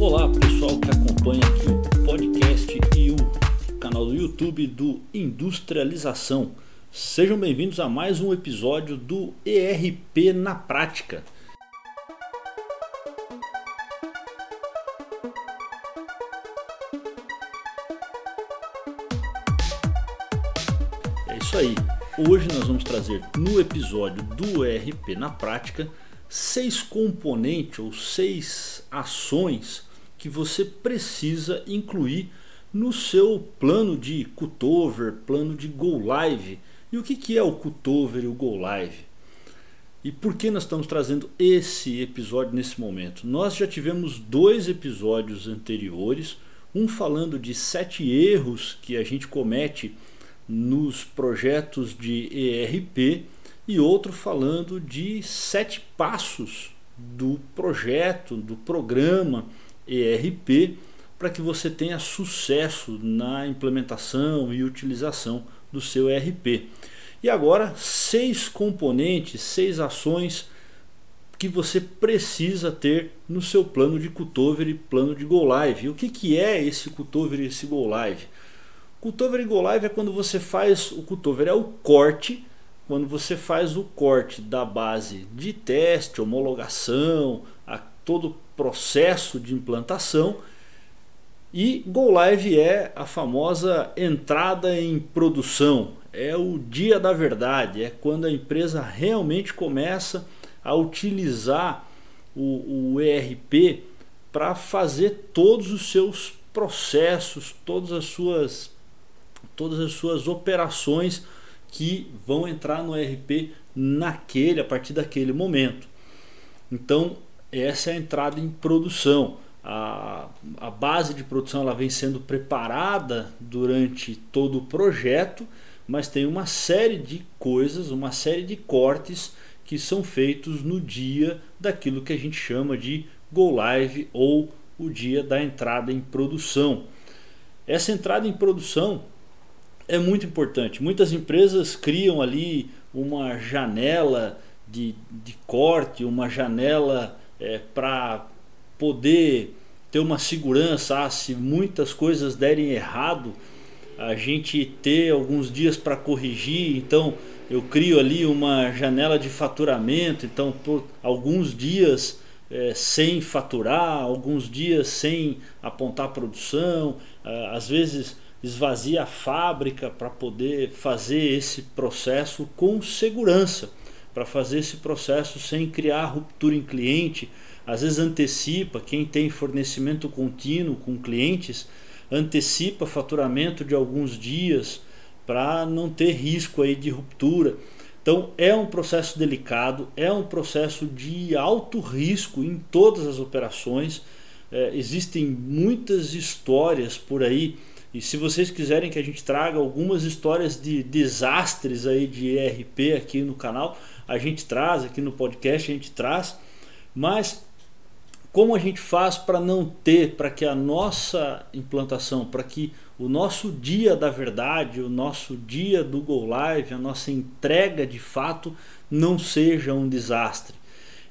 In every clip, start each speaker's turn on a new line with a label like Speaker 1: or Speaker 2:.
Speaker 1: Olá pessoal que acompanha aqui o podcast e o canal do YouTube do Industrialização. Sejam bem-vindos a mais um episódio do ERP na Prática. É isso aí. Hoje nós vamos trazer no episódio do ERP na Prática seis componentes ou seis ações que você precisa incluir no seu plano de cutover, plano de go live. E o que, que é o cutover e o go live? E por que nós estamos trazendo esse episódio nesse momento? Nós já tivemos dois episódios anteriores, um falando de sete erros que a gente comete nos projetos de ERP e outro falando de sete passos do projeto, do programa ERP, para que você tenha sucesso na implementação e utilização do seu ERP. E agora, seis componentes, seis ações que você precisa ter no seu plano de cutover e plano de go live. O que, que é esse cutover e esse go live? Cutover e go live é quando você faz o cutover é o corte quando você faz o corte da base de teste, homologação, a todo processo de implantação. E Go Live é a famosa entrada em produção, é o dia da verdade, é quando a empresa realmente começa a utilizar o, o ERP para fazer todos os seus processos, todas as suas, todas as suas operações que vão entrar no ERP naquele, a partir daquele momento. Então, essa é a entrada em produção. A, a base de produção ela vem sendo preparada durante todo o projeto, mas tem uma série de coisas, uma série de cortes que são feitos no dia daquilo que a gente chama de go live ou o dia da entrada em produção. Essa entrada em produção é muito importante. Muitas empresas criam ali uma janela de, de corte, uma janela é, para poder ter uma segurança. Ah, se muitas coisas derem errado, a gente ter alguns dias para corrigir. Então eu crio ali uma janela de faturamento. Então por alguns dias é, sem faturar, alguns dias sem apontar produção, às vezes esvazia a fábrica para poder fazer esse processo com segurança, para fazer esse processo sem criar ruptura em cliente. Às vezes antecipa, quem tem fornecimento contínuo com clientes, antecipa faturamento de alguns dias para não ter risco aí de ruptura. Então é um processo delicado, é um processo de alto risco em todas as operações. É, existem muitas histórias por aí e se vocês quiserem que a gente traga algumas histórias de desastres aí de ERP aqui no canal, a gente traz aqui no podcast, a gente traz. Mas como a gente faz para não ter, para que a nossa implantação, para que o nosso dia da verdade, o nosso dia do Go Live, a nossa entrega de fato não seja um desastre.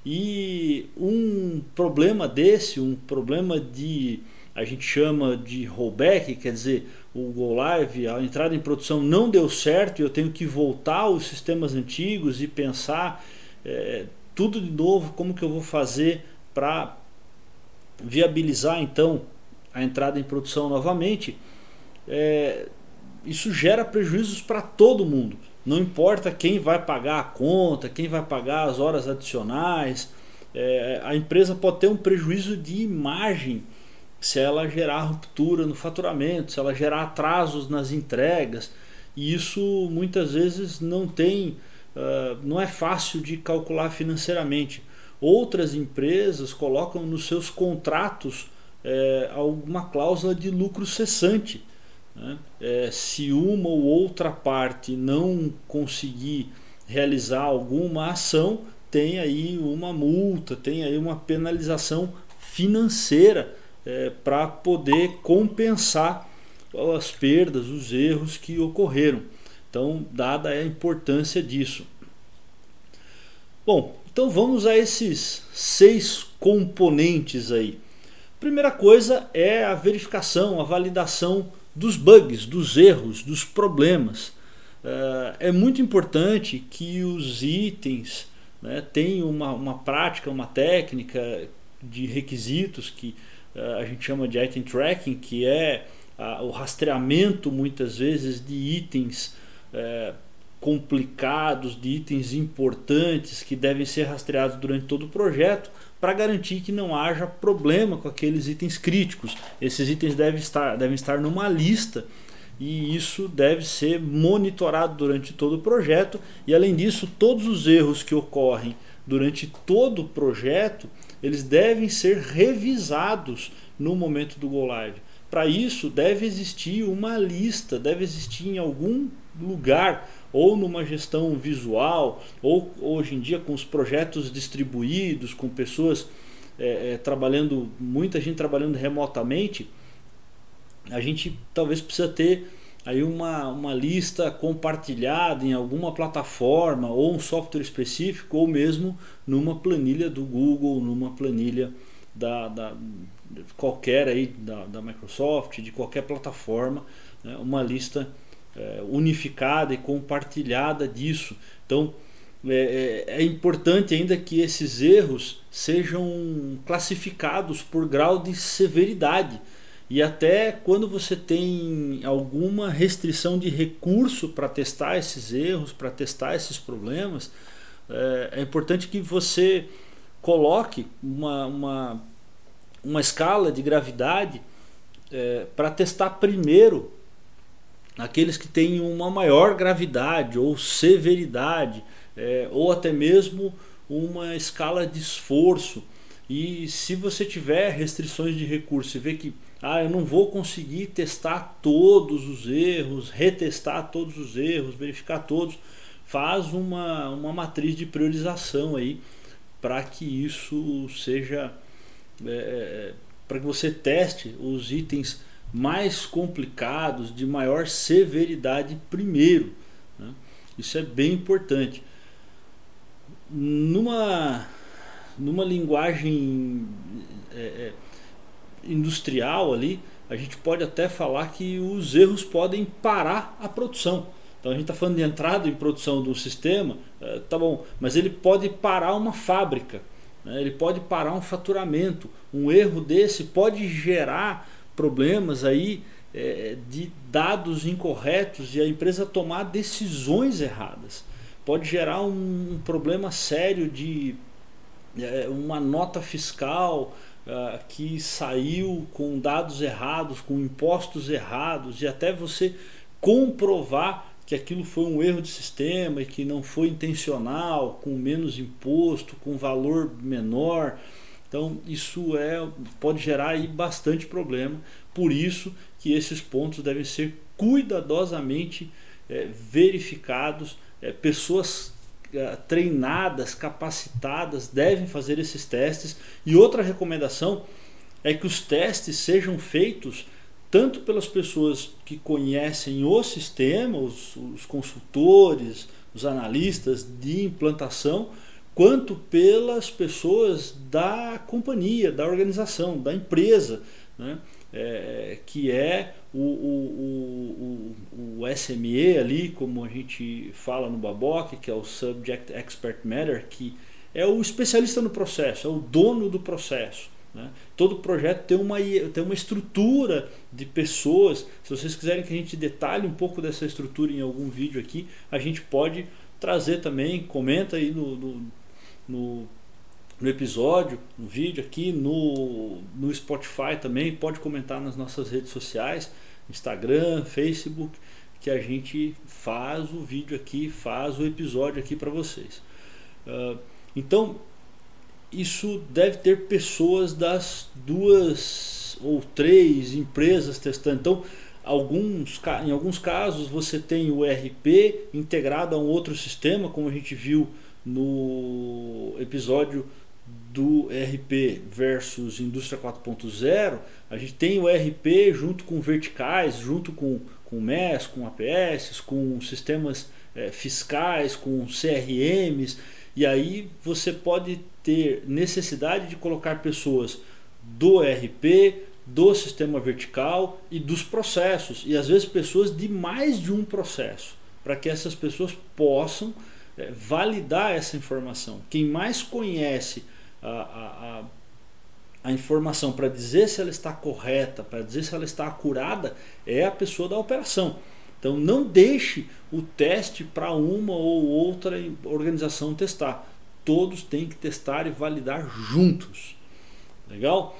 Speaker 1: E um problema desse, um problema de a gente chama de rollback, quer dizer, o Go Live, a entrada em produção não deu certo e eu tenho que voltar aos sistemas antigos e pensar é, tudo de novo, como que eu vou fazer para viabilizar então a entrada em produção novamente. É, isso gera prejuízos para todo mundo. Não importa quem vai pagar a conta, quem vai pagar as horas adicionais, é, a empresa pode ter um prejuízo de imagem se ela gerar ruptura no faturamento, se ela gerar atrasos nas entregas. E isso muitas vezes não tem, uh, não é fácil de calcular financeiramente. Outras empresas colocam nos seus contratos é, alguma cláusula de lucro cessante. Né? É, se uma ou outra parte não conseguir realizar alguma ação, tem aí uma multa, tem aí uma penalização financeira é, para poder compensar as perdas, os erros que ocorreram. Então, dada a importância disso. Bom, então vamos a esses seis componentes aí. Primeira coisa é a verificação, a validação dos bugs, dos erros, dos problemas. Uh, é muito importante que os itens né, tenham uma, uma prática, uma técnica de requisitos que a gente chama de item tracking, que é o rastreamento muitas vezes de itens uh, complicados, de itens importantes que devem ser rastreados durante todo o projeto para garantir que não haja problema com aqueles itens críticos. Esses itens devem estar, devem estar numa lista e isso deve ser monitorado durante todo o projeto e além disso todos os erros que ocorrem durante todo o projeto eles devem ser revisados no momento do go live. Para isso deve existir uma lista, deve existir em algum lugar ou numa gestão visual ou hoje em dia com os projetos distribuídos, com pessoas é, é, trabalhando, muita gente trabalhando remotamente, a gente talvez precisa ter aí uma, uma lista compartilhada em alguma plataforma ou um software específico ou mesmo numa planilha do Google, numa planilha da, da qualquer aí da, da, Microsoft, de qualquer plataforma, né, uma lista é, unificada e compartilhada disso. Então é, é, é importante ainda que esses erros sejam classificados por grau de severidade e até quando você tem alguma restrição de recurso para testar esses erros, para testar esses problemas, é, é, importante que você coloque uma, uma, uma escala de gravidade é, para testar primeiro aqueles que têm uma maior gravidade ou severidade, é, ou até mesmo uma escala de esforço. E se você tiver restrições de recurso e ver que ah, eu não vou conseguir testar todos os erros, retestar todos os erros, verificar todos. Faz uma, uma matriz de priorização aí para que isso seja. É, é para que você teste os itens mais complicados, de maior severidade primeiro. Né? Isso é bem importante. Numa, numa linguagem. É, é industrial ali, a gente pode até falar que os erros podem parar a produção. Então a gente está falando de entrada em produção do sistema, é, tá bom, mas ele pode parar uma fábrica, né? ele pode parar um faturamento. Um erro desse pode gerar problemas aí é, de dados incorretos e a empresa tomar decisões erradas. Pode gerar um, um problema sério de é, uma nota fiscal uh, que saiu com dados errados, com impostos errados, e até você comprovar que aquilo foi um erro de sistema e que não foi intencional, com menos imposto, com valor menor. Então isso é pode gerar aí bastante problema. Por isso que esses pontos devem ser cuidadosamente é, verificados. É, pessoas treinadas, capacitadas devem fazer esses testes. E outra recomendação é que os testes sejam feitos tanto pelas pessoas que conhecem o sistema, os, os consultores, os analistas de implantação, quanto pelas pessoas da companhia, da organização, da empresa, né? É, que é o, o, o, o, SME ali, como a gente fala no Baboc, que é o Subject Expert Matter, que é o especialista no processo, é o dono do processo. Né? Todo projeto tem uma, tem uma estrutura de pessoas. Se vocês quiserem que a gente detalhe um pouco dessa estrutura em algum vídeo aqui, a gente pode trazer também, comenta aí no, no, no no episódio, no vídeo aqui, no, no Spotify também. Pode comentar nas nossas redes sociais, Instagram, Facebook, que a gente faz o vídeo aqui, faz o episódio aqui para vocês. Uh, então, isso deve ter pessoas das duas ou três empresas testando. Então, alguns, em alguns casos você tem o ERP integrado a um outro sistema, como a gente viu no episódio do ERP versus indústria 4.0, a gente tem o ERP junto com verticais, junto com, com MES, com APS, com sistemas é, fiscais, com CRMs, e aí você pode ter necessidade de colocar pessoas do ERP, do sistema vertical e dos processos. E às vezes pessoas de mais de um processo, para que essas pessoas possam é, validar essa informação. Quem mais conhece a, a, a, informação para dizer se ela está correta, para dizer se ela está acurada, é a pessoa da operação. Então não deixe o teste para uma ou outra organização testar. Todos têm que testar e validar juntos. Legal?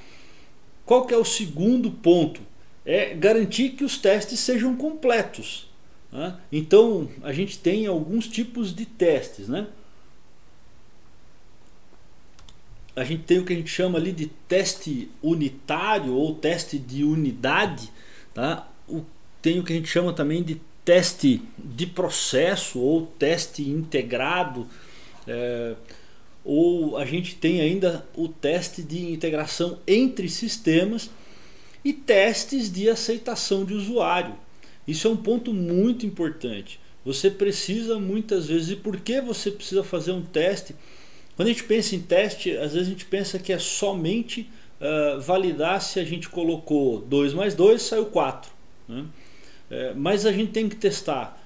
Speaker 1: Qual que é o segundo ponto? É garantir que os testes sejam completos. Né? Então a gente tem alguns tipos de testes. Né? A gente tem o que a gente chama ali de teste unitário ou teste de unidade. Tá? O tem o que a gente chama também de teste de processo ou teste integrado. É, ou a gente tem ainda o teste de integração entre sistemas e testes de aceitação de usuário. Isso é um ponto muito importante. Você precisa muitas vezes, e por que você precisa fazer um teste? Quando a gente pensa em teste, às vezes a gente pensa que é somente uh, validar se a gente colocou 2 mais 2, saiu 4. Né? É, mas a gente tem que testar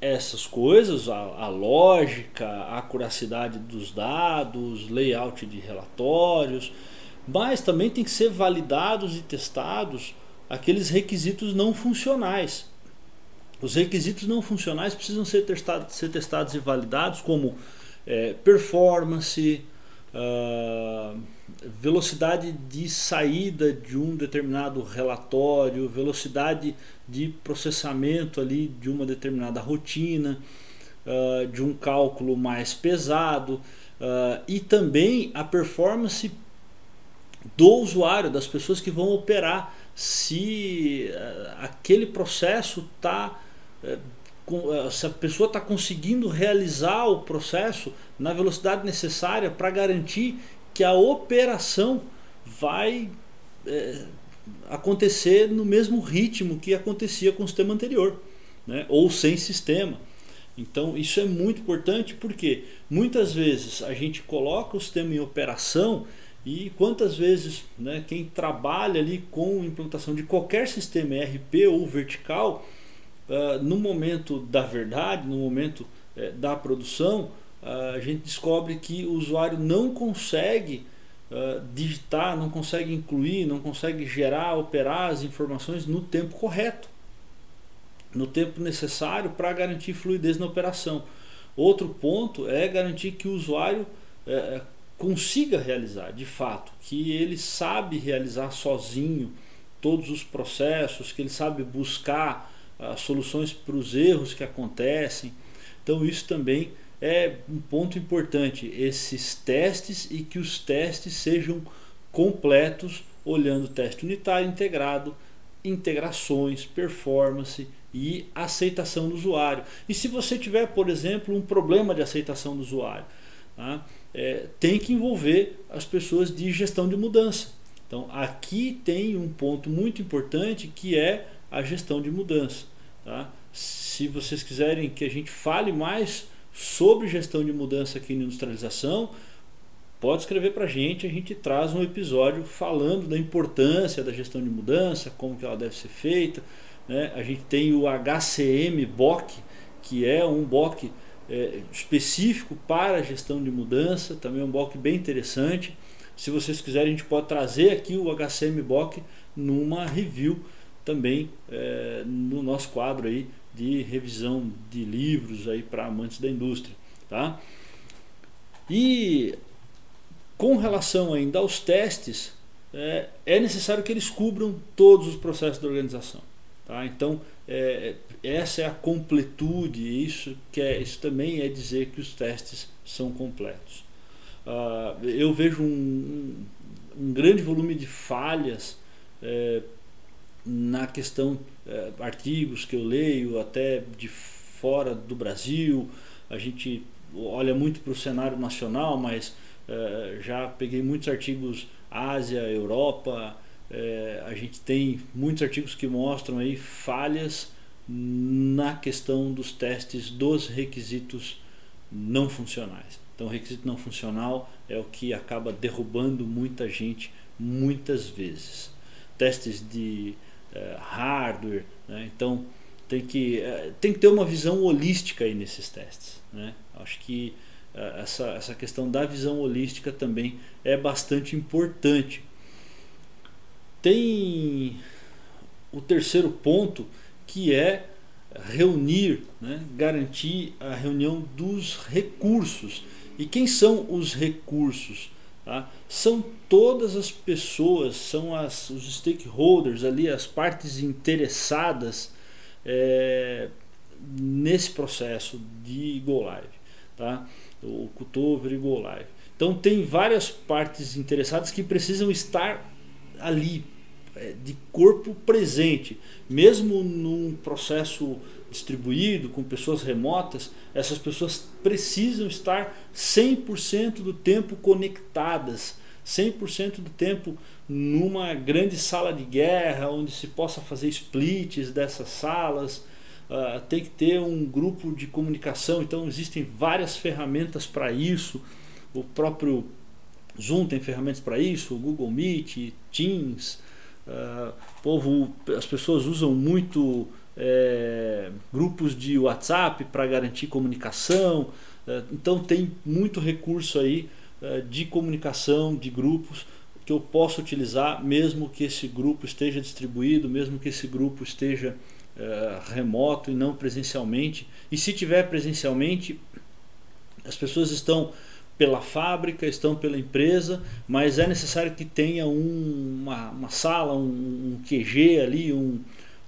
Speaker 1: essas coisas, a, a, lógica, a acuracidade dos dados, layout de relatórios, mas também tem que ser validados e testados aqueles requisitos não funcionais. Os requisitos não funcionais precisam ser testados, ser testados e validados como é, performance, uh, velocidade de saída de um determinado relatório, velocidade de processamento ali de uma determinada rotina, uh, de um cálculo mais pesado uh, e também a performance do usuário, das pessoas que vão operar, se aquele processo está eh, se a pessoa está conseguindo realizar o processo na velocidade necessária para garantir que a operação vai é, acontecer no mesmo ritmo que acontecia com o sistema anterior, né? ou sem sistema. Então isso é muito importante porque muitas vezes a gente coloca o sistema em operação e quantas vezes né, quem trabalha ali com implantação de qualquer sistema ERP ou vertical, uh, no momento da verdade, no momento uh, da produção, uh, a gente descobre que o usuário não consegue uh, digitar, não consegue incluir, não consegue gerar, operar as informações no tempo correto, no tempo necessário para garantir fluidez na operação. Outro ponto é garantir que o usuário é, consiga realizar, de fato, que ele sabe realizar sozinho todos os processos, que ele sabe buscar uh, soluções para os erros que acontecem. Então isso também é um ponto importante, esses testes e que os testes sejam completos, olhando teste unitário integrado, integrações, performance e aceitação do usuário. E se você tiver, por exemplo, um problema de aceitação do usuário, tá? é, tem que envolver as pessoas de gestão de mudança. Então aqui tem um ponto muito importante que é a gestão de mudança. Tá? Se vocês quiserem que a gente fale mais sobre gestão de mudança aqui na industrialização, pode escrever para a gente, a gente traz um episódio falando da importância da gestão de mudança, como que ela deve ser feita. Né? A gente tem o HCM BOC, que é um BOC é, específico para a gestão de mudança, também é um BOC bem interessante. Se vocês quiserem, a gente pode trazer aqui o HCM BOC numa review também é, no nosso quadro aí de revisão de livros aí para amantes da indústria, tá? E com relação ainda aos testes, é, é necessário que eles cubram todos os processos da organização, tá? Então é, essa é a completude, isso que é, isso também é dizer que os testes são completos. Uh, eu vejo um, um, grande volume de falhas é, na questão é, artigos que eu leio até de fora do Brasil a gente olha muito para o cenário nacional mas é, já peguei muitos artigos Ásia Europa é, a gente tem muitos artigos que mostram aí falhas na questão dos testes dos requisitos não funcionais então requisito não funcional é o que acaba derrubando muita gente muitas vezes. Testes de uh, hardware, né? então tem que, uh, tem que ter uma visão holística aí nesses testes. Né? Acho que uh, essa, essa questão da visão holística também é bastante importante. Tem o terceiro ponto que é reunir, né, garantir a reunião dos recursos. E quem são os recursos? Tá? São todas as pessoas, são as, os stakeholders ali, as partes interessadas é, nesse processo de Go Live. Tá? O Cutover e Go Live. Então tem várias partes interessadas que precisam estar ali é, de corpo presente, mesmo num processo distribuído com pessoas remotas, essas pessoas precisam estar 100% do tempo conectadas, 100% do tempo numa grande sala de guerra onde se possa fazer splits dessas salas. Uh, tem que ter um grupo de comunicação, então existem várias ferramentas para isso. O próprio Zoom tem ferramentas para isso, o Google Meet, Teams, Uh, povo, as pessoas usam muito é, grupos de WhatsApp para garantir comunicação. Uh, então tem muito recurso aí uh, de comunicação, de grupos que eu posso utilizar mesmo que esse grupo esteja distribuído, mesmo que esse grupo esteja remoto e não presencialmente. E se tiver presencialmente, as pessoas estão pela fábrica, estão pela empresa, mas é necessário que tenha um, uma, uma, sala, um, um, QG ali, um,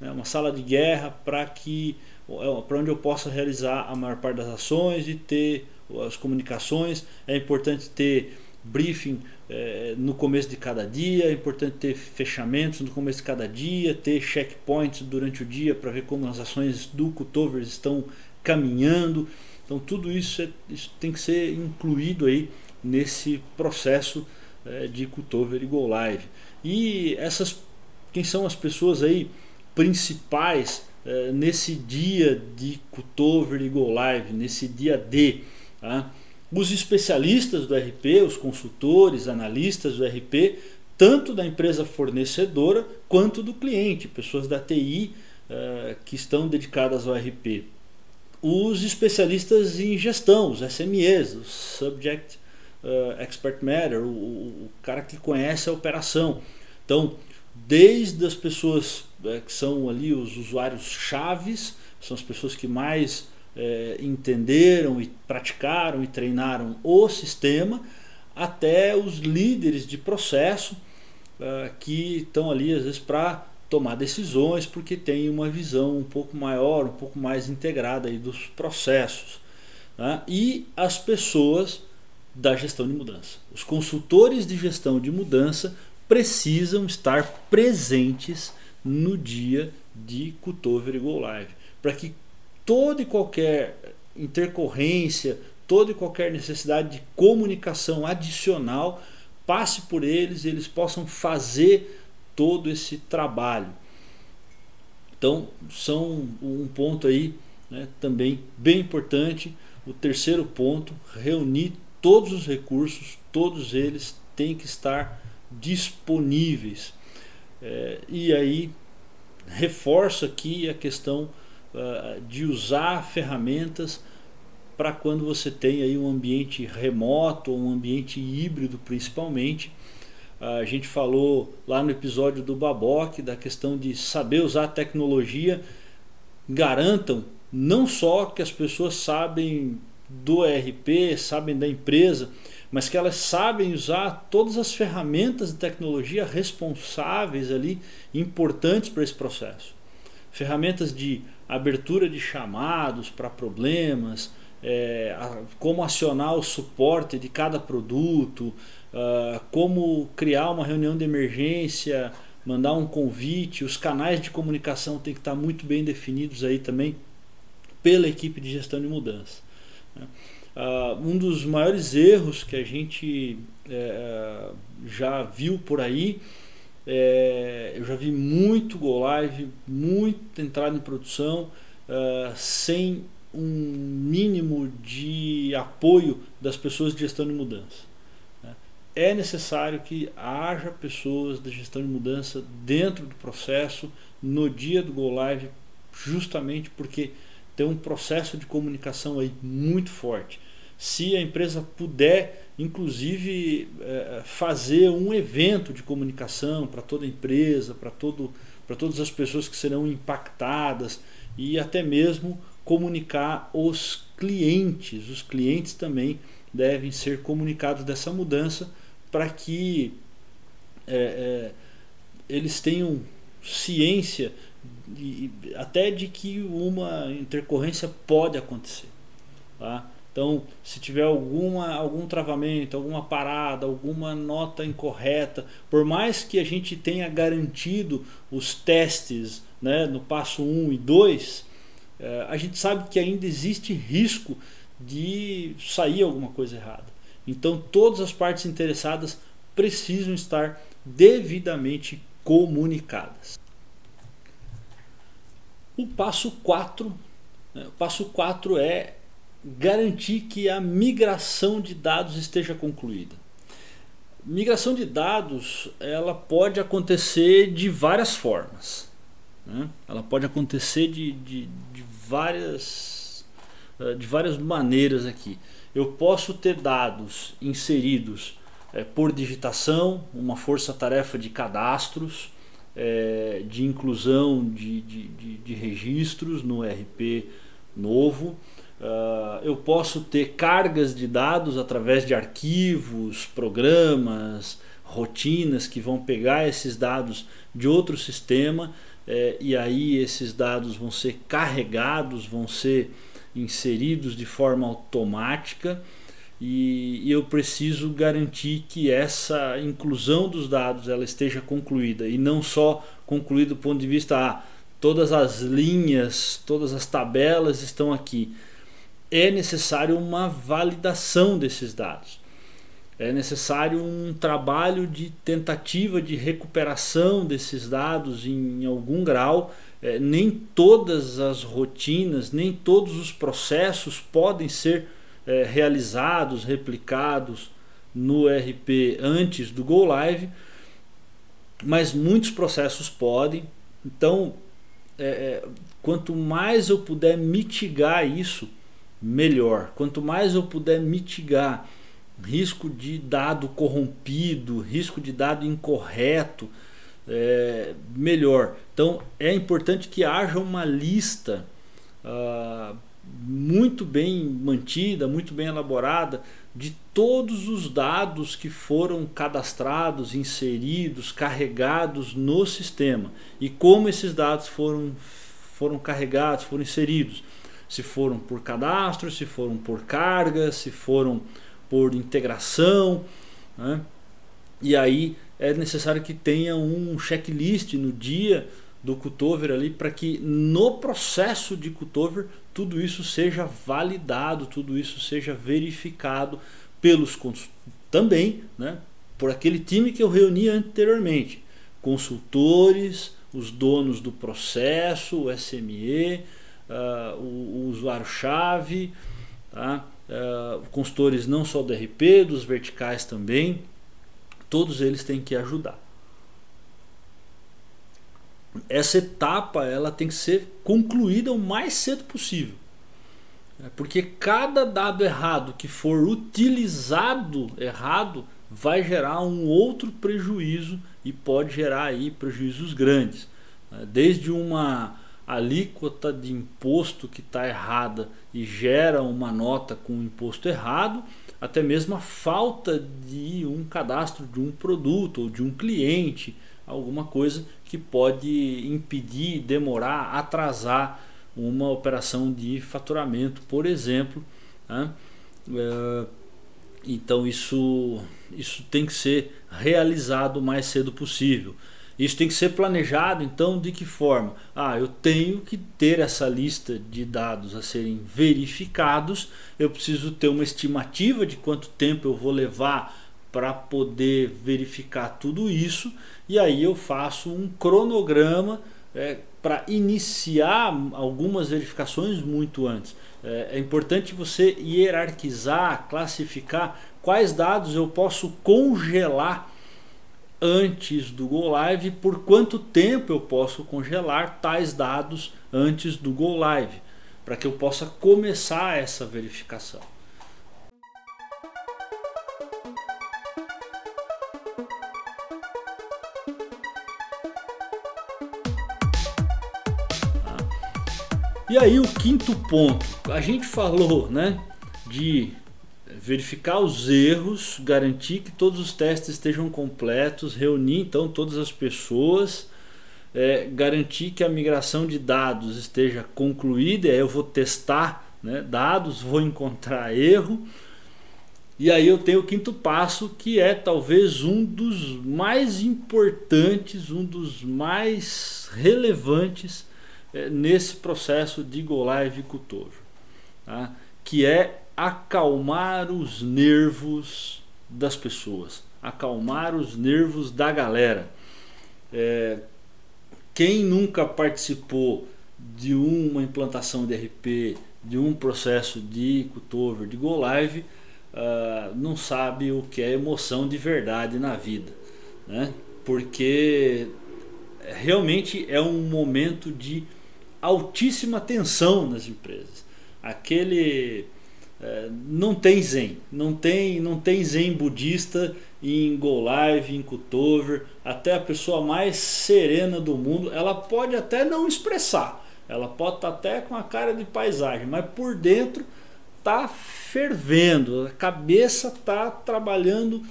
Speaker 1: né, uma sala de guerra para que é, para onde eu possa realizar a maior parte das ações e ter as comunicações. É importante ter briefing é, no começo de cada dia, é importante ter fechamentos no começo de cada dia, ter checkpoints durante o dia para ver como as ações do Cutovers estão caminhando. Então tudo isso, é, isso tem que ser incluído aí nesse processo é, de cutover e go live. E essas, quem são as pessoas aí principais é, nesse dia de cutover e go live, nesse dia D? Tá? Os especialistas do RP, os consultores, analistas do RP, tanto da empresa fornecedora quanto do cliente, pessoas da TI é, que estão dedicadas ao RP os especialistas em gestão, os SMEs, os Subject uh, Expert Matter, o, o, cara que conhece a operação. Então, desde as pessoas é, que são ali os usuários chaves, são as pessoas que mais é, entenderam e praticaram e treinaram o sistema, até os líderes de processo uh, que estão ali às vezes para tomar decisões porque tem uma visão um pouco maior, um pouco mais integrada aí dos processos. Né? E as pessoas da gestão de mudança. Os consultores de gestão de mudança precisam estar presentes no dia de Cutover e Go Live, para que toda e qualquer intercorrência, toda e qualquer necessidade de comunicação adicional passe por eles e eles possam fazer todo esse trabalho. Então, são um ponto aí né, também bem importante. O terceiro ponto, reunir todos os recursos, todos eles têm que estar disponíveis. É, e aí reforça aqui a questão uh, de usar ferramentas para quando você tem aí um ambiente remoto ou um ambiente híbrido principalmente a gente falou lá no episódio do Baboque da questão de saber usar a tecnologia. Garantam não só que as pessoas sabem do ERP, sabem da empresa, mas que elas sabem usar todas as ferramentas de tecnologia responsáveis ali, importantes para esse processo. Ferramentas de abertura de chamados para problemas, é, como acionar o suporte de cada produto, uh, como criar uma reunião de emergência, mandar um convite, os canais de comunicação têm que estar muito bem definidos aí também pela equipe de gestão de mudança. Uh, um dos maiores erros que a gente é, já viu por aí, é, eu já vi muito go live, muito entrada em produção, uh, sem um mínimo de apoio das pessoas de gestão de mudança. é necessário que haja pessoas da gestão de mudança dentro do processo no dia do Go Live, justamente porque tem um processo de comunicação aí muito forte. Se a empresa puder, inclusive, é, fazer um evento de comunicação para toda a empresa, para todo, para todas as pessoas que serão impactadas e até mesmo comunicar os clientes. Os clientes também devem ser comunicados dessa mudança para que é, é, eles tenham ciência até de que uma intercorrência pode acontecer. Tá? Então, se tiver alguma, algum travamento, alguma parada, alguma nota incorreta, por mais que a gente tenha garantido os testes né, no passo 1 e 2, é, a gente sabe que ainda existe risco de sair alguma coisa errada. Então, todas as partes interessadas precisam estar devidamente comunicadas. O passo 4, né, o passo 4 é garantir que a migração de dados esteja concluída. Migração de dados ela pode acontecer de várias formas. Né? Ela pode acontecer de, de, de, várias, eh, de várias maneiras aqui. Eu posso ter dados inseridos é, por digitação, uma força-tarefa de cadastros, é, de inclusão de, de, de, de, registros no RP novo. Uh, eu posso ter cargas de dados através de arquivos, programas, rotinas que vão pegar esses dados de outro sistema é, e aí esses dados vão ser carregados, vão ser inseridos de forma automática e, eu preciso garantir que essa inclusão dos dados ela esteja concluída e não só concluída do ponto de vista ah, todas as linhas, todas as tabelas estão aqui. É necessário uma validação desses dados. É necessário um trabalho de tentativa de recuperação desses dados em algum grau. É, nem todas as rotinas, nem todos os processos podem ser é, realizados, replicados no RP antes do Go Live, mas muitos processos podem. Então, é, é, quanto mais eu puder mitigar isso, melhor. Quanto mais eu puder mitigar risco de dado corrompido, risco de dado incorreto, é, melhor. Então é importante que haja uma lista uh, muito bem mantida, muito bem elaborada de todos os dados que foram cadastrados, inseridos, carregados no sistema e como esses dados foram, foram carregados, foram inseridos. Se foram por cadastro, se foram por carga, se foram por integração. Né? E aí é necessário que tenha um checklist no dia do cutover ali para que no processo de cutover tudo isso seja validado, tudo isso seja verificado pelos também, né, por aquele time que eu reuni anteriormente, consultores, os donos do processo, o SME, uh, ah, o, o usuário-chave, tá? uh, consultores não só do RP, dos verticais também, todos eles têm que ajudar essa etapa ela tem que ser concluída o mais cedo possível. É, porque cada dado errado que for utilizado errado vai gerar um outro prejuízo e pode gerar aí prejuízos grandes. É, desde uma alíquota de imposto que está errada e gera uma nota com imposto errado, até mesmo a falta de um cadastro de um produto ou de um cliente, alguma coisa que pode impedir, demorar, atrasar uma operação de faturamento, por exemplo. Né? É, então isso, isso tem que ser realizado o mais cedo possível. Isso tem que ser planejado, então, de que forma? Ah, eu tenho que ter essa lista de dados a serem verificados, eu preciso ter uma estimativa de quanto tempo eu vou levar para poder verificar tudo isso e aí eu faço um cronograma é, para iniciar algumas verificações muito antes. É, é importante você hierarquizar, classificar quais dados eu posso congelar antes do Go Live, por quanto tempo eu posso congelar tais dados antes do Go Live, para que eu possa começar essa verificação. E aí o quinto ponto, a gente falou, né, de verificar os erros, garantir que todos os testes estejam completos, reunir então todas as pessoas, é, garantir que a migração de dados esteja concluída, aí eu vou testar né, dados, vou encontrar erro. E aí eu tenho o quinto passo, que é talvez um dos mais importantes, um dos mais relevantes nesse processo de Go Live Cutojo, tá? que é acalmar os nervos das pessoas, acalmar os nervos da galera. É, quem nunca participou de uma implantação de RP, de um processo de cutover, de Go Live, uh, não sabe o que é emoção de verdade na vida, né? porque realmente é um momento de altíssima tensão nas empresas. Aquele é, não tem zen, não tem, não tem zen budista em Go Live, em Cutover, até a pessoa mais serena do mundo, ela pode até não expressar, ela pode estar tá até com a cara de paisagem, mas por dentro tá fervendo, a cabeça tá trabalhando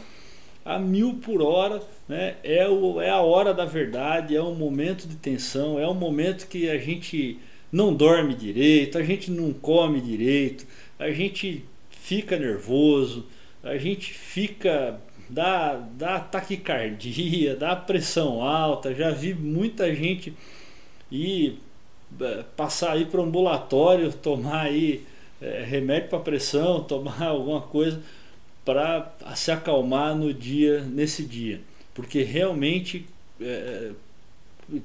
Speaker 1: a mil por hora, né? é, o, é a hora da verdade, é um momento de tensão, é um momento que a gente não dorme direito, a gente não come direito, a gente fica nervoso, a gente fica dá, dá taquicardia, dá pressão alta. Já vi muita gente ir é, passar aí para o ambulatório, tomar aí é, remédio para pressão, tomar alguma coisa para se acalmar no dia, nesse dia, porque realmente, é,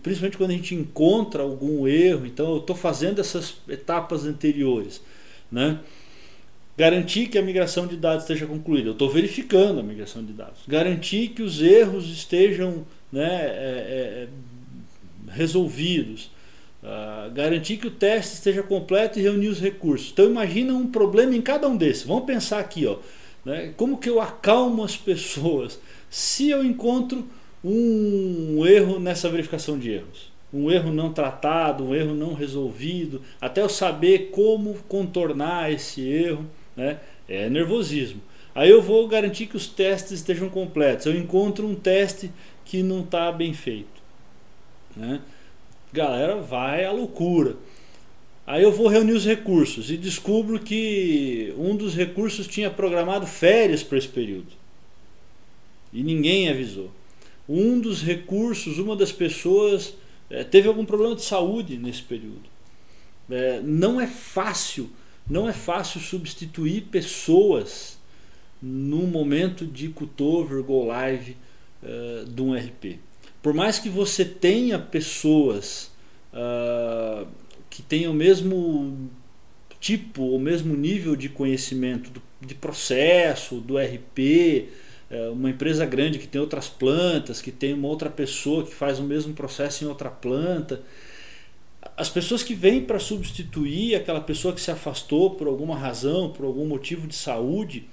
Speaker 1: principalmente quando a gente encontra algum erro, então eu estou fazendo essas etapas anteriores, né? Garantir que a migração de dados esteja concluída. Eu estou verificando a migração de dados. Garantir que os erros estejam né, é, é, resolvidos. Uh, garantir que o teste esteja completo e reunir os recursos. Então imagina um problema em cada um desses. Vamos pensar aqui, ó. Né? Como que eu acalmo as pessoas se eu encontro um erro nessa verificação de erros? Um erro não tratado, um erro não resolvido, até eu saber como contornar esse erro, né? é nervosismo. Aí eu vou garantir que os testes estejam completos. Eu encontro um teste que não está bem feito. Né? Galera, vai à loucura. Aí eu vou reunir os recursos e descubro que um dos recursos tinha programado férias para esse período. E ninguém avisou. Um dos recursos, uma das pessoas, é, teve algum problema de saúde nesse período. É, não é fácil, não é fácil substituir pessoas num momento de cutover, go live uh, de um RP. Por mais que você tenha pessoas uh, que tenham o mesmo tipo, o mesmo nível de conhecimento do, de processo, do RP, é, uma empresa grande que tem outras plantas, que tem uma outra pessoa que faz o mesmo processo em outra planta. As pessoas que vêm para substituir aquela pessoa que se afastou por alguma razão, por algum motivo de saúde,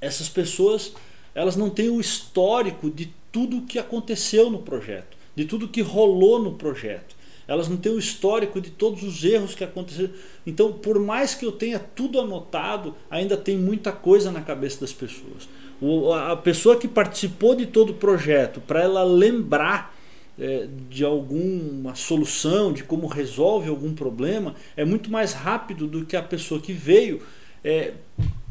Speaker 1: essas pessoas elas não têm o histórico de tudo que aconteceu no projeto, de tudo que rolou no projeto elas não têm o histórico de todos os erros que aconteceram. Então, por mais que eu tenha tudo anotado, ainda tem muita coisa na cabeça das pessoas. O, a pessoa que participou de todo o projeto, para ela lembrar é, de alguma solução, de como resolve algum problema, é muito mais rápido do que a pessoa que veio é,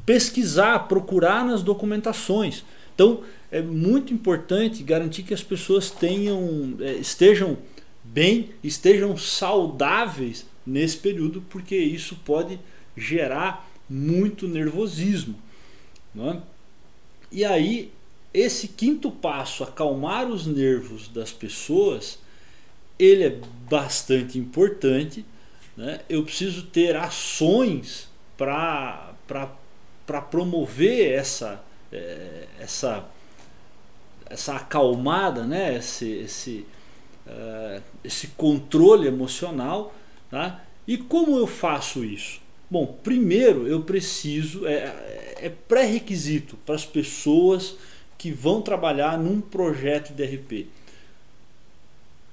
Speaker 1: pesquisar, procurar nas documentações. Então, é muito importante garantir que as pessoas tenham, é, estejam bem, estejam saudáveis nesse período, porque isso pode gerar muito nervosismo. É? E aí, esse quinto passo, acalmar os nervos das pessoas, ele é bastante importante. Né? Eu preciso ter ações para promover essa, é, essa, essa acalmada, né? esse, esse, uh, esse controle emocional. Tá? E como eu faço isso? Bom, primeiro eu preciso, é, é pré-requisito para as pessoas que vão trabalhar num projeto de RP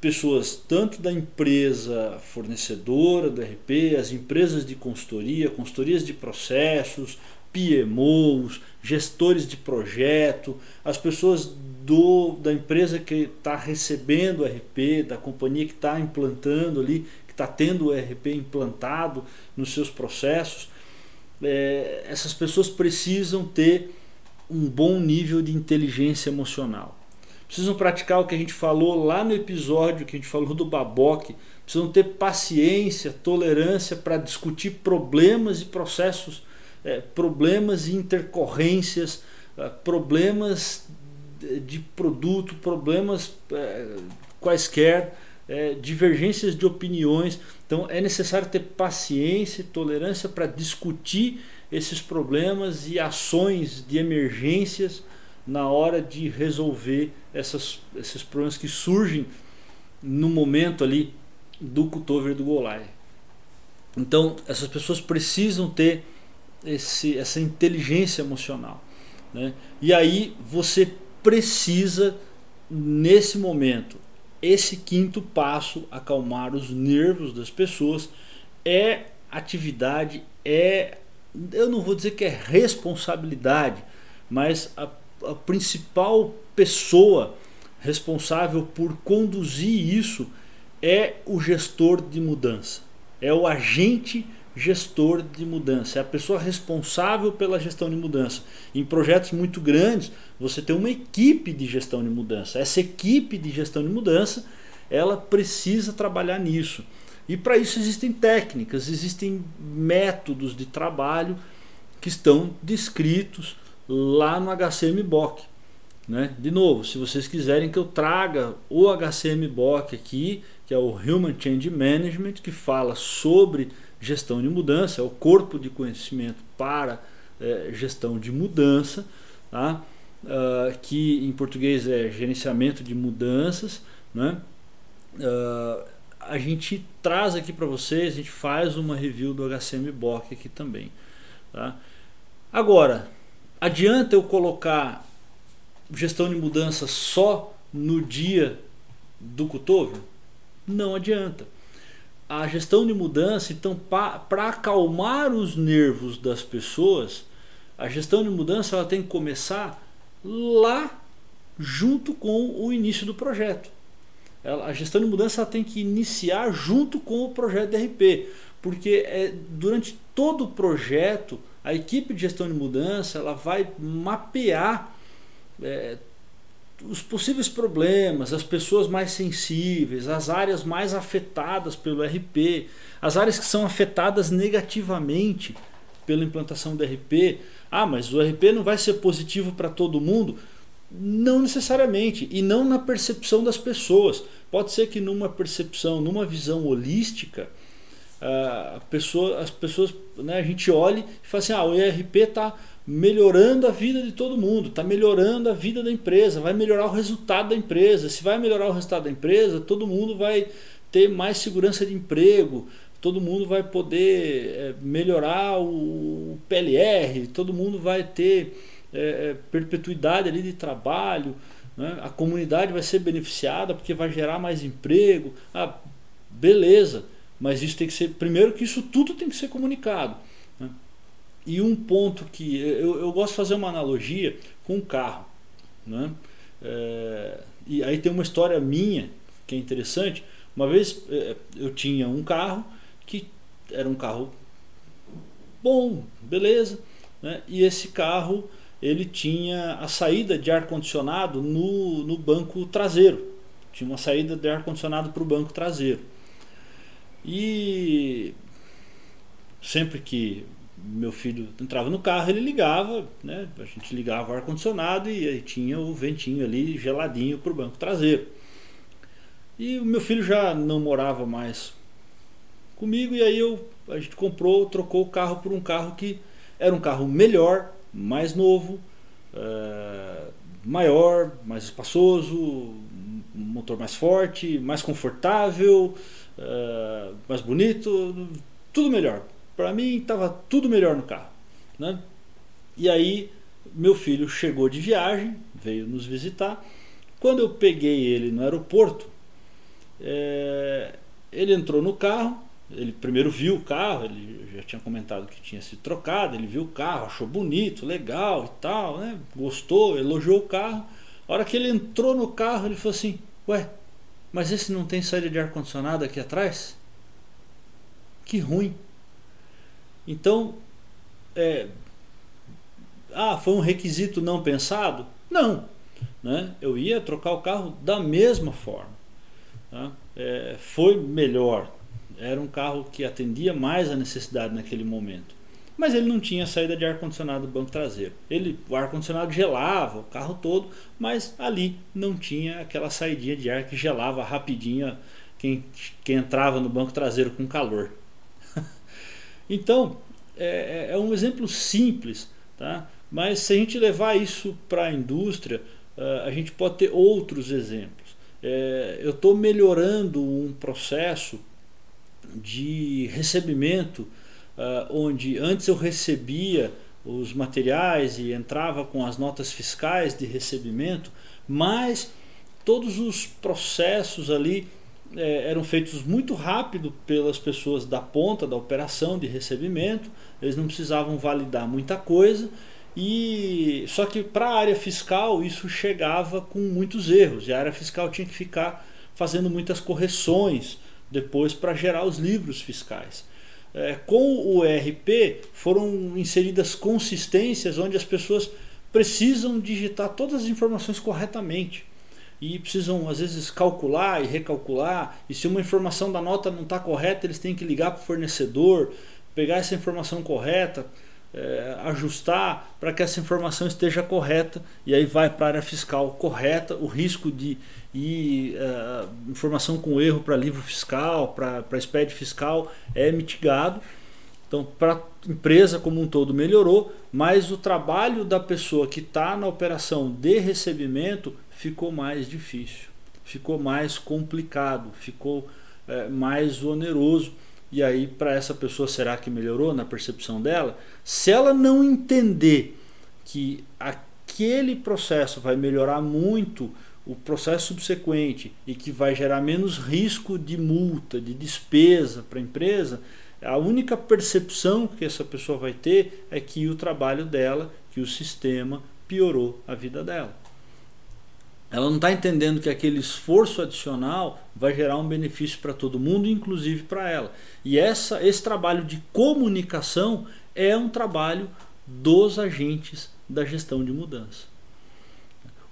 Speaker 1: pessoas tanto da empresa fornecedora do RP, as empresas de consultoria, consultorias de processos, PMOs, gestores de projeto, as pessoas do, da empresa que está recebendo o RP, da companhia que está implantando ali, que está tendo o RP implantado nos seus processos. É, essas pessoas precisam ter um bom nível de inteligência emocional precisam praticar o que a gente falou lá no episódio que a gente falou do baboque, precisam ter paciência, tolerância para discutir problemas e processos, é, problemas e intercorrências, é, problemas de produto, problemas é, quaisquer, é, divergências de opiniões. Então é necessário ter paciência e tolerância para discutir esses problemas e ações de emergências na hora de resolver essas, esses problemas que surgem no momento ali do cutover do Golai. Então, essas pessoas precisam ter esse, essa inteligência emocional. Né? E aí você precisa, nesse momento, esse quinto passo, acalmar os nervos das pessoas, é atividade, é, eu não vou dizer que é responsabilidade, mas a a principal pessoa responsável por conduzir isso é o gestor de mudança, é o agente gestor de mudança, é a pessoa responsável pela gestão de mudança. Em projetos muito grandes, você tem uma equipe de gestão de mudança. Essa equipe de gestão de mudança, ela precisa trabalhar nisso. E para isso existem técnicas, existem métodos de trabalho que estão descritos lá no HCMBOK. Né? De novo, se vocês quiserem que eu traga o HCMBOK aqui, que é o Human Change Management, que fala sobre gestão de mudança, é o corpo de conhecimento para é, gestão de mudança, tá? Uh, que em português é gerenciamento de mudanças. Né? Uh, a gente traz aqui para vocês, a gente faz uma review do HCMBOK aqui também. Tá? Agora, Adianta eu colocar gestão de mudança só no dia do cutover? Não adianta. A gestão de mudança, então, para acalmar os nervos das pessoas, a gestão de mudança ela tem que começar lá junto com o início do projeto. Ela, a gestão de mudança ela tem que iniciar junto com o projeto de RP, porque é, durante todo o projeto a equipe de gestão de mudança ela vai mapear é, os possíveis problemas, as pessoas mais sensíveis, as áreas mais afetadas pelo RP, as áreas que são afetadas negativamente pela implantação do RP. Ah, mas o RP não vai ser positivo para todo mundo? Não necessariamente, e não na percepção das pessoas. Pode ser que numa percepção, numa visão holística, a pessoa, as pessoas, né, a gente olha e fala assim, ah, o ERP está melhorando a vida de todo mundo, está melhorando a vida da empresa, vai melhorar o resultado da empresa. Se vai melhorar o resultado da empresa, todo mundo vai ter mais segurança de emprego, todo mundo vai poder é, melhorar o PLR, todo mundo vai ter é, perpetuidade ali de trabalho, né? a comunidade vai ser beneficiada porque vai gerar mais emprego. Ah, beleza. Mas isso tem que ser, primeiro que isso tudo tem que ser comunicado. Né? E um ponto que eu, eu gosto de fazer uma analogia com um carro. Né? É, e aí tem uma história minha que é interessante. Uma vez é, eu tinha um carro que era um carro bom, beleza, né? e esse carro ele tinha a saída de ar condicionado no, no banco traseiro. Tinha uma saída de ar condicionado para o banco traseiro. E sempre que meu filho entrava no carro, ele ligava, né? A gente ligava o ar-condicionado e aí tinha o ventinho ali geladinho para o banco traseiro. E o meu filho já não morava mais comigo e aí eu, a gente comprou, trocou o carro por um carro que era um carro melhor, mais novo, é, maior, mais espaçoso, motor mais forte, mais confortável, é, mais bonito, tudo melhor. Para mim estava tudo melhor no carro. Né? E aí meu filho chegou de viagem, veio nos visitar. Quando eu peguei ele no aeroporto, é, ele entrou no carro. Ele primeiro viu o carro, ele já tinha comentado que tinha se trocado. Ele viu o carro, achou bonito, legal e tal, né? gostou, elogiou o carro. A hora que ele entrou no carro, ele falou assim: Ué, mas esse não tem saída de ar-condicionado aqui atrás? Que ruim. Então, é, ah, foi um requisito não pensado? Não. Né? Eu ia trocar o carro da mesma forma. Tá? É, foi melhor. Era um carro que atendia mais a necessidade naquele momento. Mas ele não tinha saída de ar-condicionado do banco traseiro. Ele, o ar-condicionado gelava o carro todo, mas ali não tinha aquela saída de ar que gelava rapidinho quem, quem entrava no banco traseiro com calor. Então, é, é, é um exemplo simples, tá? Mas se a gente levar isso para a indústria, uh, a gente pode ter outros exemplos. É, eu estou melhorando um processo de recebimento uh, onde antes eu recebia os materiais e entrava com as notas fiscais de recebimento, mas todos os processos ali é, eram feitos muito rápido pelas pessoas da ponta da operação de recebimento, eles não precisavam validar muita coisa. E só que para a área fiscal isso chegava com muitos erros. E a área fiscal tinha que ficar fazendo muitas correções depois para gerar os livros fiscais. É, com o ERP foram inseridas consistências onde as pessoas precisam digitar todas as informações corretamente e precisam às vezes calcular e recalcular e se uma informação da nota não está correta eles têm que ligar para o fornecedor pegar essa informação correta é, ajustar para que essa informação esteja correta e aí vai para a área fiscal correta, o risco de ir é, informação com erro para livro fiscal, para SPED fiscal é mitigado. Então, para a empresa como um todo melhorou, mas o trabalho da pessoa que está na operação de recebimento ficou mais difícil, ficou mais complicado, ficou é, mais oneroso e aí, para essa pessoa, será que melhorou na percepção dela? Se ela não entender que aquele processo vai melhorar muito o processo subsequente e que vai gerar menos risco de multa, de despesa para a empresa, a única percepção que essa pessoa vai ter é que o trabalho dela, que o sistema piorou a vida dela. Ela não está entendendo que aquele esforço adicional vai gerar um benefício para todo mundo, inclusive para ela. E essa, esse trabalho de comunicação é um trabalho dos agentes da gestão de mudança.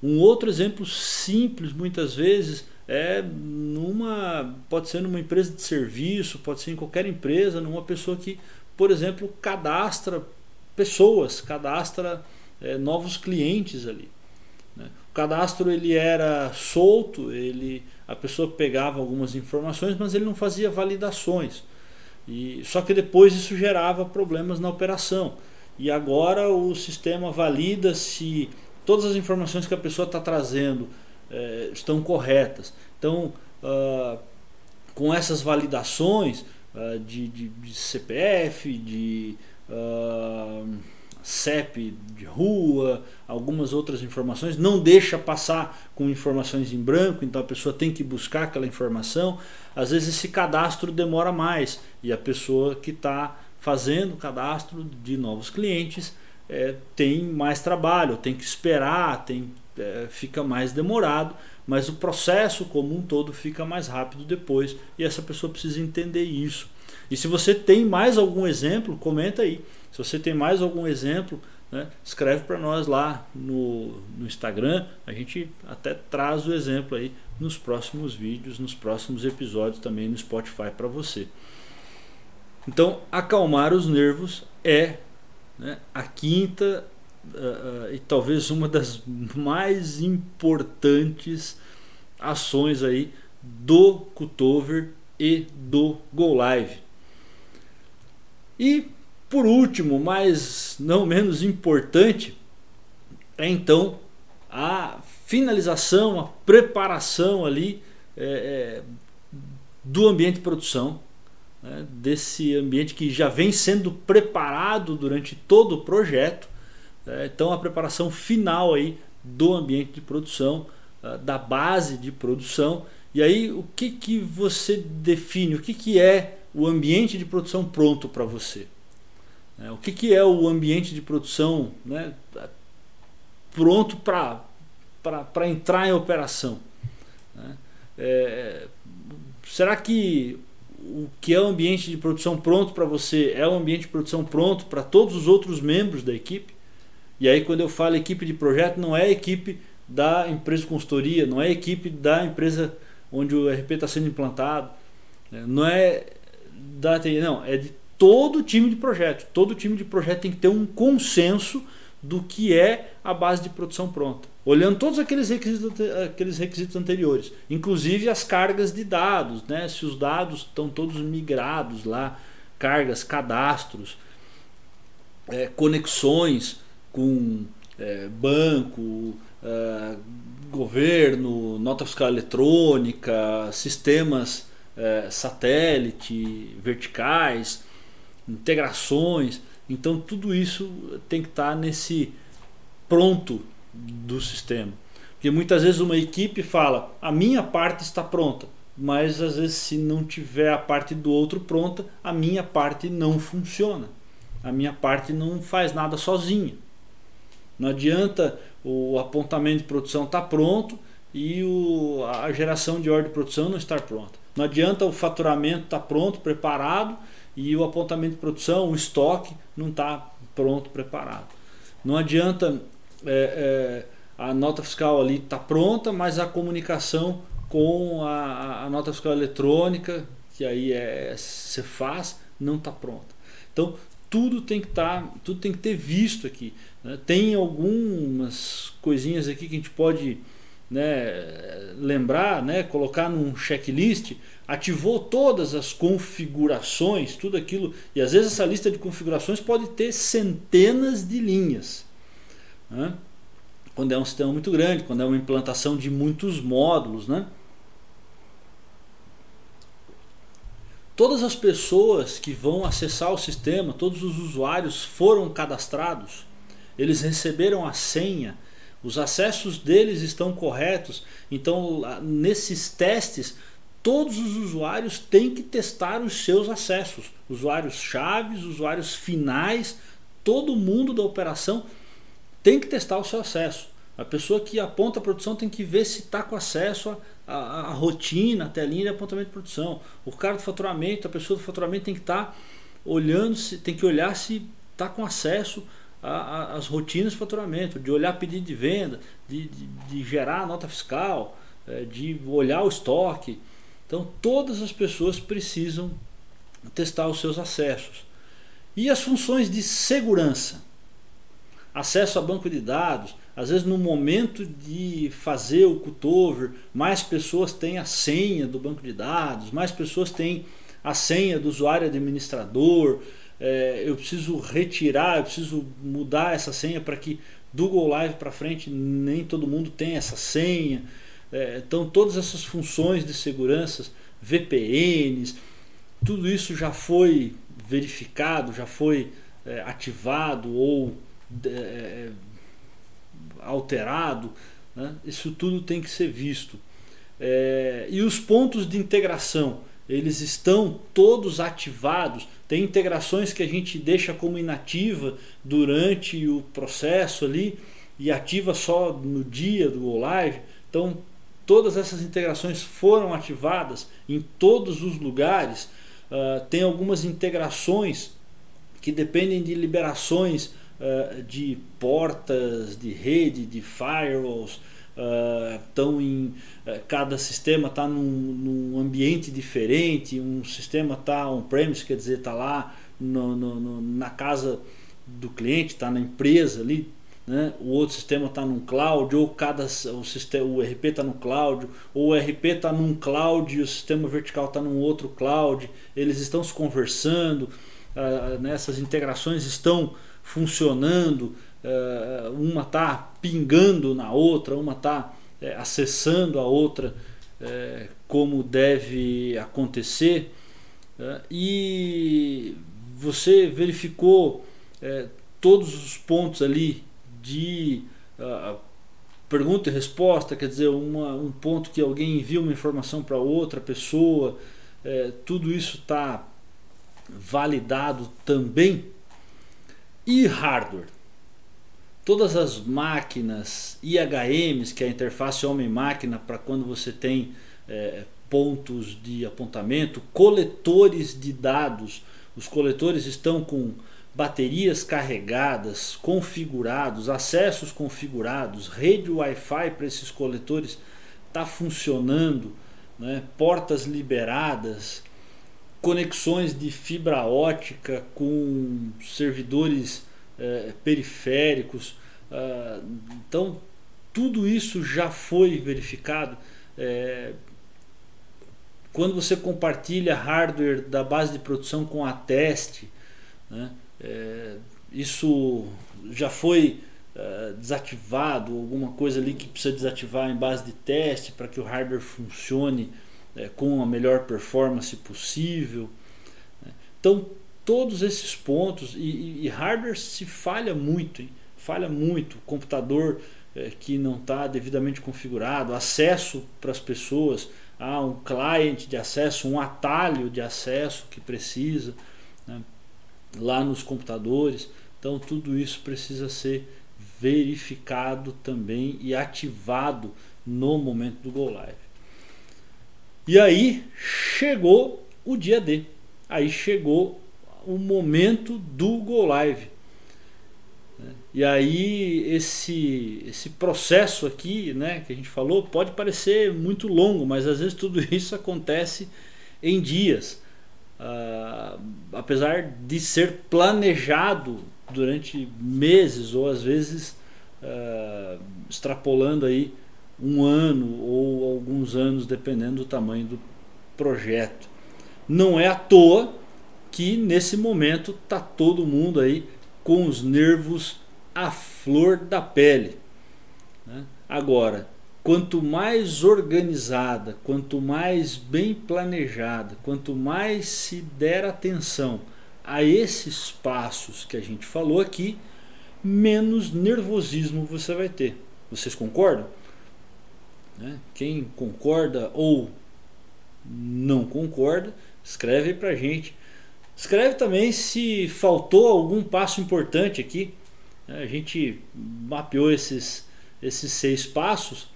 Speaker 1: Um outro exemplo simples, muitas vezes, é numa pode ser numa empresa de serviço, pode ser em qualquer empresa, numa pessoa que, por exemplo, cadastra pessoas, cadastra é, novos clientes ali. Né? O cadastro ele era solto, ele a pessoa pegava algumas informações, mas ele não fazia validações. E só que depois isso gerava problemas na operação. E agora o sistema valida se todas as informações que a pessoa está trazendo é, estão corretas. Então, uh, com essas validações uh, de, de, de, CPF, de uh, CEP de rua, algumas outras informações, não deixa passar com informações em branco, então a pessoa tem que buscar aquela informação. Às vezes esse cadastro demora mais e a pessoa que está fazendo o cadastro de novos clientes é, tem mais trabalho, tem que esperar, tem, é, fica mais demorado, mas o processo como um todo fica mais rápido depois e essa pessoa precisa entender isso. E se você tem mais algum exemplo, comenta aí. Se você tem mais algum exemplo, né, escreve para nós lá no, no Instagram. A gente até traz o exemplo aí nos próximos vídeos, nos próximos episódios também no Spotify para você. Então, acalmar os nervos é né, a quinta uh, e talvez uma das mais importantes ações aí do cutover e do Go Live. E por último, mas não menos importante, é então a finalização, a preparação ali é, é, do ambiente de produção, né, desse ambiente que já vem sendo preparado durante todo o projeto. É, então a preparação final aí do ambiente de produção, uh, da base de produção. E aí o que, que você define, o que, que é o ambiente de produção pronto para você? É, o que, que é o ambiente de produção né, pronto para entrar em operação? Né? É, será que o que é o ambiente de produção pronto para você é o ambiente de produção pronto para todos os outros membros da equipe? E aí, quando eu falo equipe de projeto, não é equipe da empresa de consultoria, não é equipe da empresa onde o RP está sendo implantado, né? não é da não, é de todo time de projeto. Todo time de projeto tem que ter um consenso do que é a base de produção pronta. Olhando todos aqueles requisitos, aqueles requisitos anteriores, inclusive as cargas de dados, né? se os dados estão todos migrados lá, cargas, cadastros, é, conexões com é, banco, é, governo, nota fiscal eletrônica, sistemas é, satélite, verticais, integrações. Então tudo isso tem que estar nesse pronto do sistema. Porque muitas vezes uma equipe fala, a minha parte está pronta, mas às vezes se não tiver a parte do outro pronta, a minha parte não funciona. A minha parte não faz nada sozinha. Não adianta o apontamento de produção estar tá pronto e o, a geração de ordem de produção não estar pronta. Não adianta o faturamento estar tá pronto, preparado e o apontamento de produção, o estoque não está pronto, preparado. Não adianta é, é, a nota fiscal ali estar tá pronta, mas a comunicação com a, a, nota fiscal eletrônica, que aí é, você faz, não está pronta. Então tudo tem que estar, tá, tudo tem que ter visto aqui. Né? Tem algumas coisinhas aqui que a gente pode né, lembrar, né, colocar num checklist, ativou todas as configurações, tudo aquilo, e às vezes essa lista de configurações pode ter centenas de linhas. Né? Quando é um sistema muito grande, quando é uma implantação de muitos módulos. Né? Todas as pessoas que vão acessar o sistema, todos os usuários foram cadastrados, eles receberam a senha, os acessos deles estão corretos. Então, nesses testes, todos os usuários têm que testar os seus acessos. Usuários chaves, usuários finais, todo mundo da operação tem que testar o seu acesso. A pessoa que aponta a produção tem que ver se está com acesso à, à, rotina, a telinha de apontamento de produção. O cara do faturamento, a pessoa do faturamento tem que estar tá olhando, se, tem que olhar se está com acesso a, a, as rotinas de faturamento, de olhar pedido de venda, de, de, de gerar nota fiscal, é, de olhar o estoque. Então todas as pessoas precisam testar os seus acessos. E as funções de segurança? Acesso a banco de dados, às vezes no momento de fazer o cutover, mais pessoas têm a senha do banco de dados, mais pessoas têm a senha do usuário administrador, é, eu preciso retirar, eu preciso mudar essa senha para que do Go Live para frente nem todo mundo tem essa senha. É, então todas essas funções de segurança, VPNs, tudo isso já foi verificado, já foi é, ativado ou é, alterado. Né? Isso tudo tem que ser visto. É, e os pontos de integração, eles estão todos ativados tem integrações que a gente deixa como inativa durante o processo ali e ativa só no dia do Go Live. Então, todas essas integrações foram ativadas em todos os lugares. Uh, tem algumas integrações que dependem de liberações uh, de portas, de rede, de firewalls. Estão uh, em uh, cada sistema está num, num, ambiente diferente, um sistema está on-premise, quer dizer, está lá no, no, no, na casa do cliente, está na empresa ali. né? o outro sistema está num cloud, ou cada o, sistema, o RP está no cloud, ou o RP está num cloud e o sistema vertical está num outro cloud, eles estão se conversando, uh, né? essas integrações estão funcionando, uma está pingando na outra, uma está uh, acessando a outra uh, como deve acontecer, e você verificou todos os pontos ali de uh, pergunta e resposta, quer dizer, uma, um ponto que alguém envia uma informação para outra pessoa, tudo isso está validado também. E hardware? Todas as máquinas IHMs, que é a interface homem-máquina para quando você tem é, pontos de apontamento, coletores de dados. Os coletores estão com baterias carregadas, configurados, acessos configurados, rede Wi-Fi para esses coletores está funcionando, né? portas liberadas, conexões de fibra ótica com servidores eh, periféricos. Uh, então, tudo isso já foi verificado. É, quando você compartilha hardware da base de produção com a teste, né? é, isso já foi é, desativado, alguma coisa ali que precisa desativar em base de teste para que o hardware funcione é, com a melhor performance possível. Né? Então, todos esses pontos, e, e, hardware se falha muito, hein? falha muito, computador é, que não está devidamente configurado, acesso para as pessoas, há um client de acesso, um atalho de acesso que precisa. Né? lá nos computadores. Então tudo isso precisa ser verificado também e ativado no momento do Go Live. E aí chegou o dia D. Aí chegou o momento do Go Live. E aí esse, esse processo aqui, né, que a gente falou, pode parecer muito longo, mas às vezes tudo isso acontece em dias. Uh, apesar de ser planejado durante meses ou às vezes uh, extrapolando aí um ano ou alguns anos, dependendo do tamanho do projeto. Não é à toa que nesse momento tá todo mundo aí com os nervos à flor da pele. Né? Agora, quanto mais organizada, quanto mais bem planejada, quanto mais se der atenção a esses passos que a gente falou aqui, menos nervosismo você vai ter. Vocês concordam? Né? Quem concorda ou não concorda, escreve para gente. Escreve também se faltou algum passo importante aqui. A gente mapeou esses, esses seis passos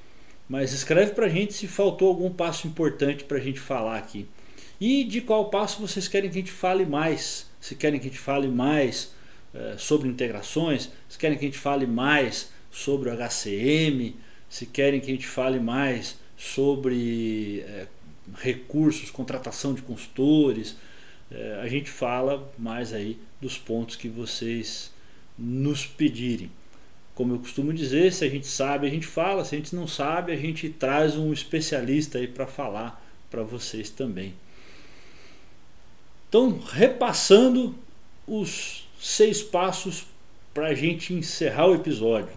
Speaker 1: mas escreve para a gente se faltou algum passo importante para a gente falar aqui. E de qual passo vocês querem que a gente fale mais? Se querem que a gente fale mais é, sobre integrações, se querem que a gente fale mais sobre o HCM, se querem que a gente fale mais sobre é, recursos, contratação de consultores, é, a gente fala mais aí dos pontos que vocês nos pedirem. Como eu costumo dizer, se a gente sabe, a gente fala, se a gente não sabe, a gente traz um especialista aí para falar para vocês também. Então, repassando os seis passos para a gente encerrar o episódio.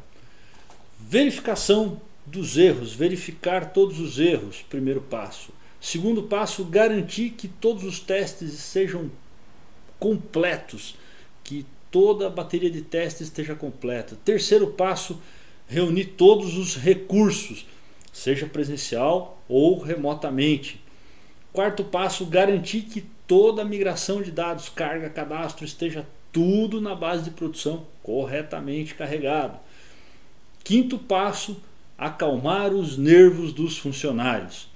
Speaker 1: Verificação dos erros, verificar todos os erros, primeiro passo. Segundo passo, garantir que todos os testes sejam completos, que toda a bateria de testes esteja completa. Terceiro passo, reunir todos os recursos, seja presencial ou remotamente. Quarto passo, garantir que toda a migração de dados, carga, cadastro esteja tudo na base de produção corretamente carregado. Quinto passo, acalmar os nervos dos funcionários.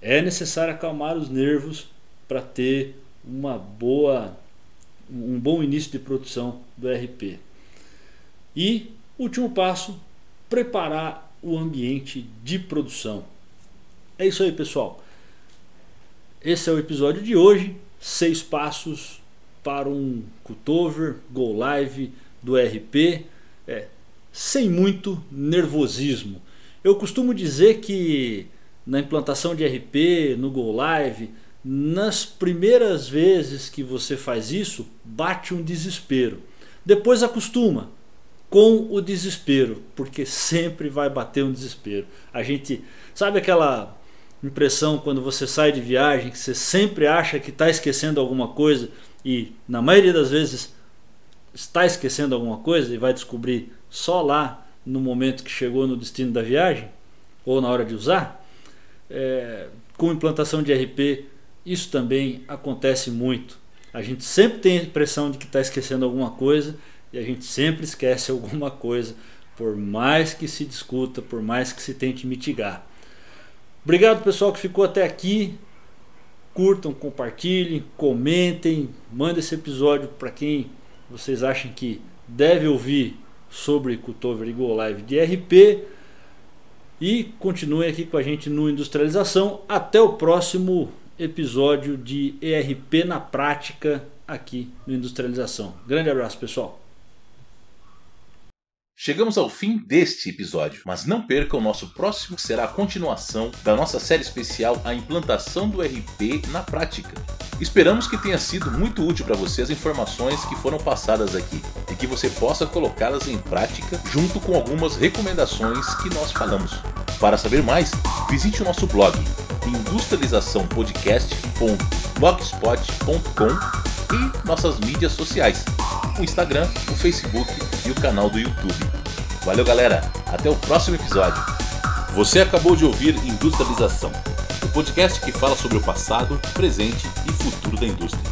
Speaker 1: É necessário acalmar os nervos para ter uma boa um bom início de produção do RP. E, último passo, preparar o ambiente de produção. É isso aí, pessoal. Esse é o episódio de hoje. Seis passos para um cutover, go live do RP. É, sem muito nervosismo. Eu costumo dizer que na implantação de RP, no Go Live, nas primeiras vezes que você faz isso, bate um desespero. Depois acostuma com o desespero, porque sempre vai bater um desespero. A gente sabe aquela impressão quando você sai de viagem que você sempre acha que está esquecendo alguma coisa e na maioria das vezes está esquecendo alguma coisa e vai descobrir só lá no momento que chegou no destino da viagem ou na hora de usar. É, com implantação de RP, isso também acontece muito. A gente sempre tem a impressão de que está esquecendo alguma coisa e a gente sempre esquece alguma coisa, por mais que se discuta, por mais que se tente mitigar. Obrigado pessoal que ficou até aqui. Curtam, compartilhem, comentem, mandem esse episódio para quem vocês acham que deve ouvir sobre Cutover e Go Live de RP. E continuem aqui com a gente no Industrialização. Até o próximo episódio de ERP na prática aqui no Industrialização. Grande abraço, pessoal.
Speaker 2: Chegamos ao fim deste episódio, mas não perca o nosso próximo, que será a continuação da nossa série especial A Implantação do RP na Prática. Esperamos que tenha sido muito útil para você as informações que foram passadas aqui e que você possa colocá-las em prática junto com algumas recomendações que nós falamos. Para saber mais, visite o nosso blog industrializaçãopodcast.blogspot.com e nossas mídias sociais o Instagram, o Facebook e o canal do YouTube. Valeu, galera! Até o próximo episódio. Você acabou de ouvir Industrialização, o podcast que fala sobre o passado, presente e futuro da indústria.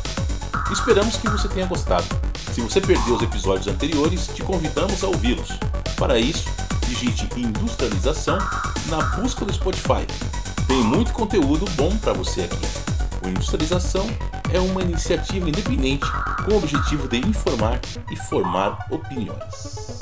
Speaker 2: Esperamos que você tenha gostado. Se você perdeu os episódios anteriores, te convidamos a ouvi-los. Para isso, digite Industrialização na busca do Spotify. Tem muito conteúdo bom para você aqui. Industrialização é uma iniciativa independente com o objetivo de informar e formar opiniões.